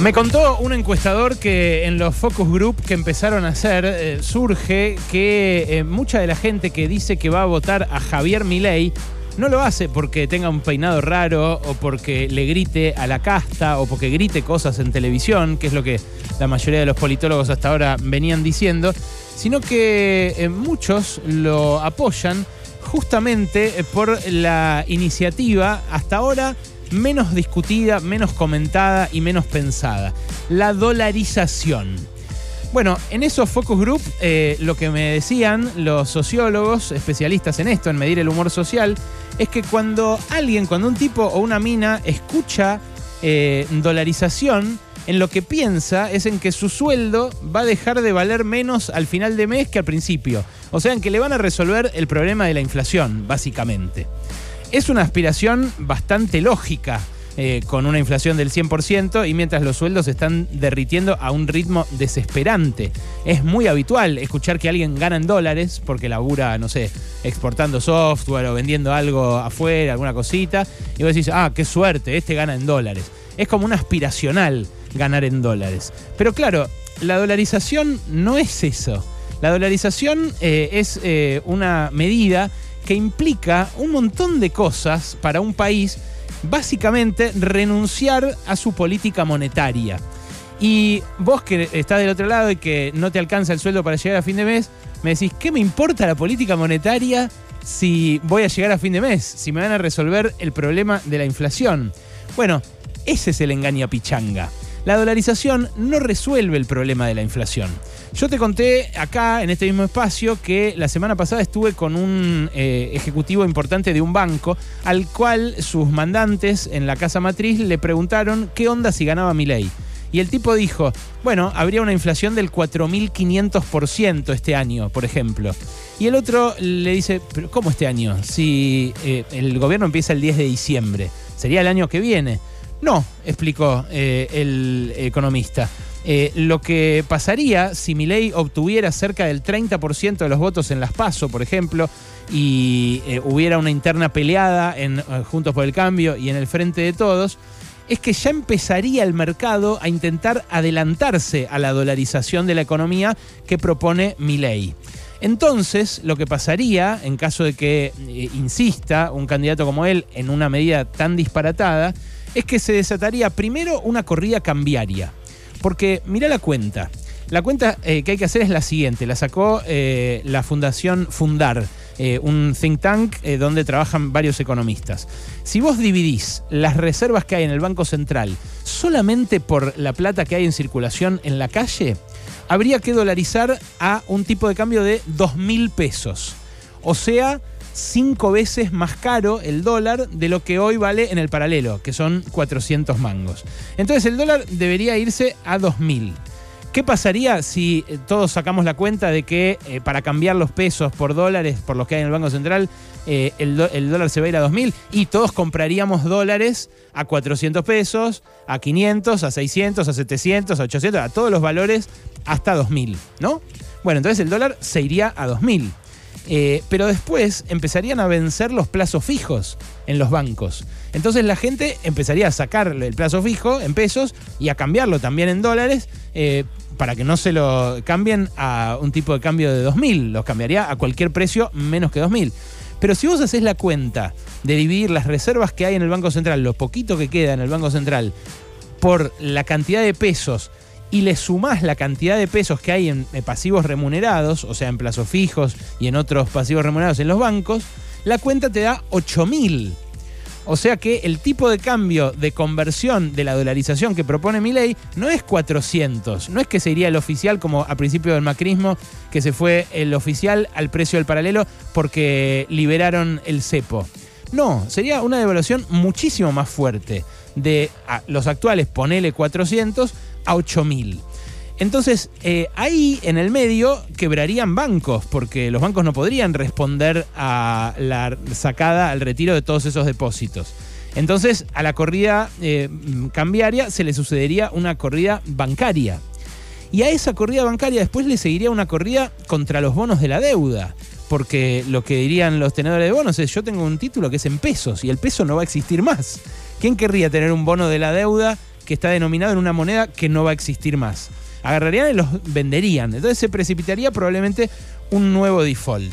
Me contó un encuestador que en los focus group que empezaron a hacer eh, surge que eh, mucha de la gente que dice que va a votar a Javier Milei no lo hace porque tenga un peinado raro o porque le grite a la casta o porque grite cosas en televisión, que es lo que la mayoría de los politólogos hasta ahora venían diciendo, sino que eh, muchos lo apoyan justamente por la iniciativa hasta ahora menos discutida, menos comentada y menos pensada, la dolarización. Bueno, en esos focus group eh, lo que me decían los sociólogos, especialistas en esto, en medir el humor social, es que cuando alguien, cuando un tipo o una mina escucha eh, dolarización, en lo que piensa es en que su sueldo va a dejar de valer menos al final de mes que al principio. O sea, en que le van a resolver el problema de la inflación, básicamente. Es una aspiración bastante lógica eh, con una inflación del 100% y mientras los sueldos se están derritiendo a un ritmo desesperante. Es muy habitual escuchar que alguien gana en dólares porque labura, no sé, exportando software o vendiendo algo afuera, alguna cosita, y vos decís, ah, qué suerte, este gana en dólares. Es como un aspiracional ganar en dólares. Pero claro, la dolarización no es eso. La dolarización eh, es eh, una medida que implica un montón de cosas para un país básicamente renunciar a su política monetaria. Y vos que estás del otro lado y que no te alcanza el sueldo para llegar a fin de mes, me decís, ¿qué me importa la política monetaria si voy a llegar a fin de mes? Si me van a resolver el problema de la inflación. Bueno, ese es el engaño pichanga. La dolarización no resuelve el problema de la inflación. Yo te conté acá, en este mismo espacio, que la semana pasada estuve con un eh, ejecutivo importante de un banco, al cual sus mandantes en la casa matriz le preguntaron qué onda si ganaba mi ley. Y el tipo dijo, bueno, habría una inflación del 4.500% este año, por ejemplo. Y el otro le dice, pero ¿cómo este año? Si eh, el gobierno empieza el 10 de diciembre, sería el año que viene. No, explicó eh, el economista. Eh, lo que pasaría si Milei obtuviera cerca del 30% de los votos en las PASO, por ejemplo, y eh, hubiera una interna peleada en Juntos por el Cambio y en el Frente de Todos, es que ya empezaría el mercado a intentar adelantarse a la dolarización de la economía que propone Milei. Entonces, lo que pasaría, en caso de que insista un candidato como él en una medida tan disparatada, es que se desataría primero una corrida cambiaria. Porque mira la cuenta. La cuenta eh, que hay que hacer es la siguiente. La sacó eh, la Fundación Fundar, eh, un think tank donde trabajan varios economistas. Si vos dividís las reservas que hay en el Banco Central solamente por la plata que hay en circulación en la calle, habría que dolarizar a un tipo de cambio de 2.000 pesos. O sea, cinco veces más caro el dólar de lo que hoy vale en el paralelo, que son 400 mangos. Entonces el dólar debería irse a 2.000. ¿Qué pasaría si eh, todos sacamos la cuenta de que eh, para cambiar los pesos por dólares, por los que hay en el Banco Central, eh, el, dólar se va a ir a 2.000 y todos compraríamos dólares a 400 pesos, a 500, a 600, a 700, a 800, a todos los valores hasta 2.000, ¿no? Bueno, entonces el dólar se iría a 2.000. Eh, pero después empezarían a vencer los plazos fijos en los bancos. Entonces la gente empezaría a sacar el plazo fijo en pesos y a cambiarlo también en dólares eh, para que no se lo cambien a un tipo de cambio de 2.000. Los cambiaría a cualquier precio menos que 2.000. Pero si vos haces la cuenta de dividir las reservas que hay en el Banco Central, lo poquito que queda en el Banco Central, por la cantidad de pesos y le sumás la cantidad de pesos que hay en pasivos remunerados, o sea, en plazos fijos y en otros pasivos remunerados en los bancos, la cuenta te da 8.000. O sea que el tipo de cambio de conversión de la dolarización que propone mi ley no es 400, no es que sería el oficial como a principio del macrismo, que se fue el oficial al precio del paralelo porque liberaron el cepo. No, sería una devaluación muchísimo más fuerte de los actuales, ponele 400, a 8.000. Entonces, eh, ahí en el medio quebrarían bancos, porque los bancos no podrían responder a la sacada, al retiro de todos esos depósitos. Entonces, a la corrida eh, cambiaria se le sucedería una corrida bancaria. Y a esa corrida bancaria después le seguiría una corrida contra los bonos de la deuda. Porque lo que dirían los tenedores de bonos es, yo tengo un título que es en pesos y el peso no va a existir más. ¿Quién querría tener un bono de la deuda que está denominado en una moneda que no va a existir más. Agarrarían y los venderían. Entonces se precipitaría probablemente un nuevo default.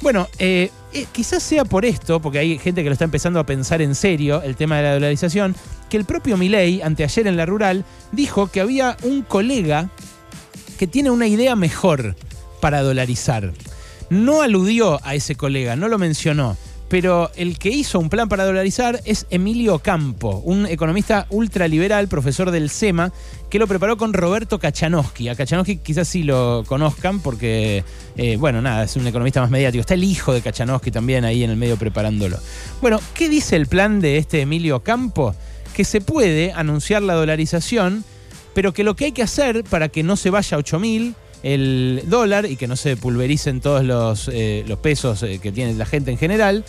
Bueno, eh, eh, quizás sea por esto, porque hay gente que lo está empezando a pensar en serio, el tema de la dolarización, que el propio Milei, anteayer en la rural, dijo que había un colega que tiene una idea mejor para dolarizar. No aludió a ese colega, no lo mencionó pero el que hizo un plan para dolarizar es Emilio Campo, un economista ultraliberal, profesor del SEMA, que lo preparó con Roberto Kachanowski. A Kachanowski quizás sí lo conozcan porque, eh, bueno, nada, es un economista más mediático. Está el hijo de Kachanowski también ahí en el medio preparándolo. Bueno, ¿qué dice el plan de este Emilio Campo? Que se puede anunciar la dolarización, pero que lo que hay que hacer para que no se vaya a 8.000 el dólar y que no se pulvericen todos los, eh, los pesos eh, que tiene la gente en general,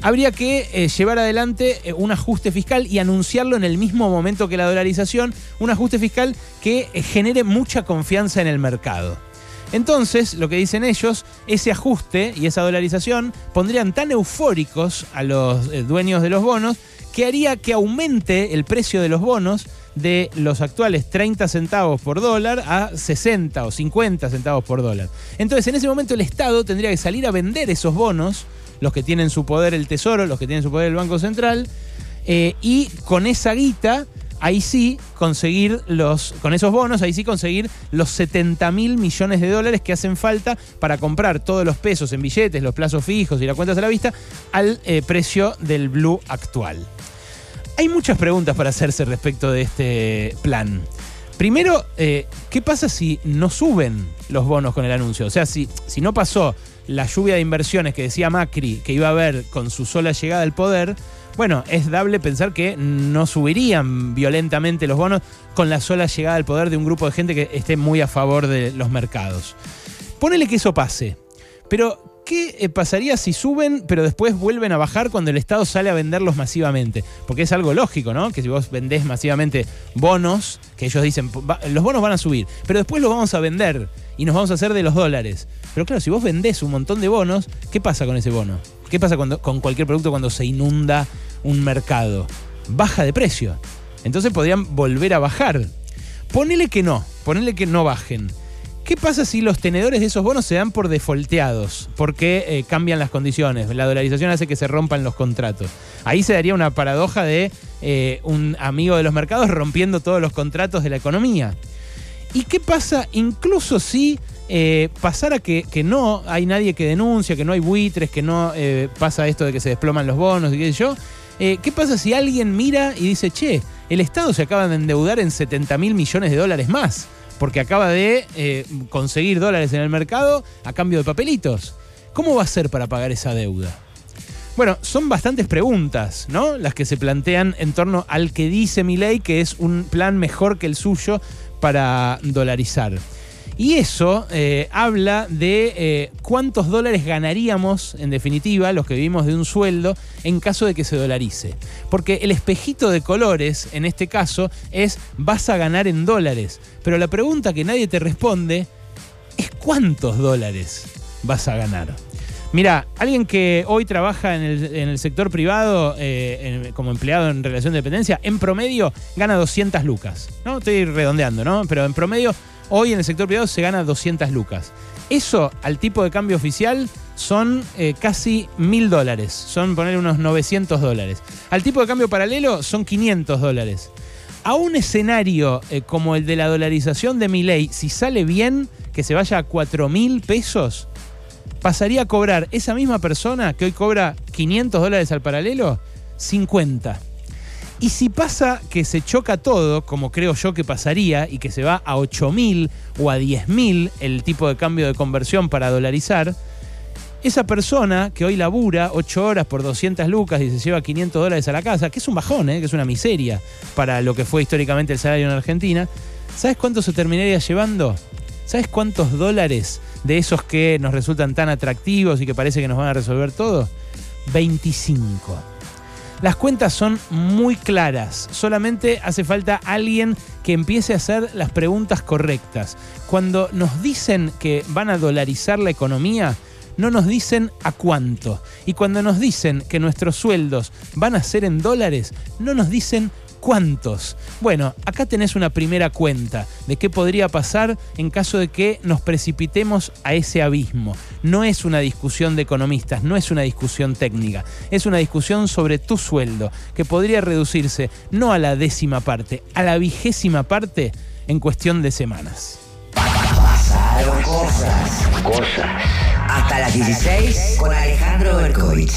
habría que eh, llevar adelante un ajuste fiscal y anunciarlo en el mismo momento que la dolarización, un ajuste fiscal que genere mucha confianza en el mercado. Entonces, lo que dicen ellos, ese ajuste y esa dolarización pondrían tan eufóricos a los dueños de los bonos que haría que aumente el precio de los bonos de los actuales 30 centavos por dólar a 60 o 50 centavos por dólar. Entonces, en ese momento el Estado tendría que salir a vender esos bonos, los que tienen su poder el Tesoro, los que tienen su poder el Banco Central, eh, y con esa guita, ahí sí conseguir los, con esos bonos, ahí sí conseguir los 70 mil millones de dólares que hacen falta para comprar todos los pesos en billetes, los plazos fijos y las cuentas a la vista al eh, precio del blue actual. Hay muchas preguntas para hacerse respecto de este plan. Primero, eh, ¿qué pasa si no suben los bonos con el anuncio? O sea, si, si no pasó la lluvia de inversiones que decía Macri que iba a haber con su sola llegada al poder, bueno, es dable pensar que no subirían violentamente los bonos con la sola llegada al poder de un grupo de gente que esté muy a favor de los mercados. Ponele que eso pase. Pero, ¿qué eh, pasaría si suben, pero después vuelven a bajar cuando el Estado sale a venderlos masivamente? Porque es algo lógico, ¿no? Que si vos vendés masivamente bonos, que ellos dicen, los bonos van a subir, pero después los vamos a vender y nos vamos a hacer de los dólares. Pero claro, si vos vendés un montón de bonos, ¿qué pasa con ese bono? ¿Qué pasa con cualquier producto cuando se inunda un mercado? Baja de precio. Entonces podrían volver a bajar. Ponele que no, ponele que no bajen. ¿Qué pasa si los tenedores de esos bonos se dan por defolteados? Porque eh, cambian las condiciones. La dolarización hace que se rompan los contratos. Ahí se daría una paradoja de eh, un amigo de los mercados rompiendo todos los contratos de la economía. ¿Y qué pasa incluso si eh, pasara que, que, no hay nadie que denuncia, que no hay buitres, que no pasa esto de que se desploman los bonos y qué sé yo? ¿Qué pasa si alguien mira y dice, che, el Estado se acaba de endeudar en 70 mil millones de dólares más? porque acaba de eh, conseguir dólares en el mercado a cambio de papelitos. ¿Cómo va a ser para pagar esa deuda? Bueno, son bastantes preguntas, ¿no? Las que se plantean en torno al que dice mi ley que es un plan mejor que el suyo para dolarizar. Y eso eh, habla de eh, cuántos dólares ganaríamos, en definitiva, los que vivimos de un sueldo, en caso de que se dolarice. Porque el espejito de colores, en este caso, es vas a ganar en dólares. Pero la pregunta que nadie te responde es cuántos dólares vas a ganar. Mira, alguien que hoy trabaja en el, sector privado eh, como empleado en relación de dependencia, en promedio gana 200 lucas. ¿no? Estoy redondeando, ¿no? Pero en promedio Hoy en el sector privado se gana 200 lucas. Eso al tipo de cambio oficial son eh, casi mil dólares, son poner unos 900 dólares. Al tipo de cambio paralelo son 500 dólares. A un escenario eh, como el de la dolarización de mi ley, si sale bien, que se vaya a 4 mil pesos, pasaría a cobrar esa misma persona que hoy cobra 500 dólares al paralelo, 50. Y si pasa que se choca todo, como creo yo que pasaría, y que se va a 8.000 o a 10.000 el tipo de cambio de conversión para dolarizar, esa persona que hoy labura 8 horas por 200 lucas y se lleva 500 dólares a la casa, que es un bajón, ¿eh? que es una miseria para lo que fue históricamente el salario en Argentina, ¿sabes cuánto se terminaría llevando? ¿Sabes cuántos dólares de esos que nos resultan tan atractivos y que parece que nos van a resolver todo? 25. Las cuentas son muy claras, solamente hace falta alguien que empiece a hacer las preguntas correctas. Cuando nos dicen que van a dolarizar la economía, no nos dicen a cuánto. Y cuando nos dicen que nuestros sueldos van a ser en dólares, no nos dicen ¿Cuántos? Bueno, acá tenés una primera cuenta de qué podría pasar en caso de que nos precipitemos a ese abismo. No es una discusión de economistas, no es una discusión técnica, es una discusión sobre tu sueldo, que podría reducirse no a la décima parte, a la vigésima parte en cuestión de semanas. Pasaron cosas. Cosas. Hasta las 16 con Alejandro Berkovich.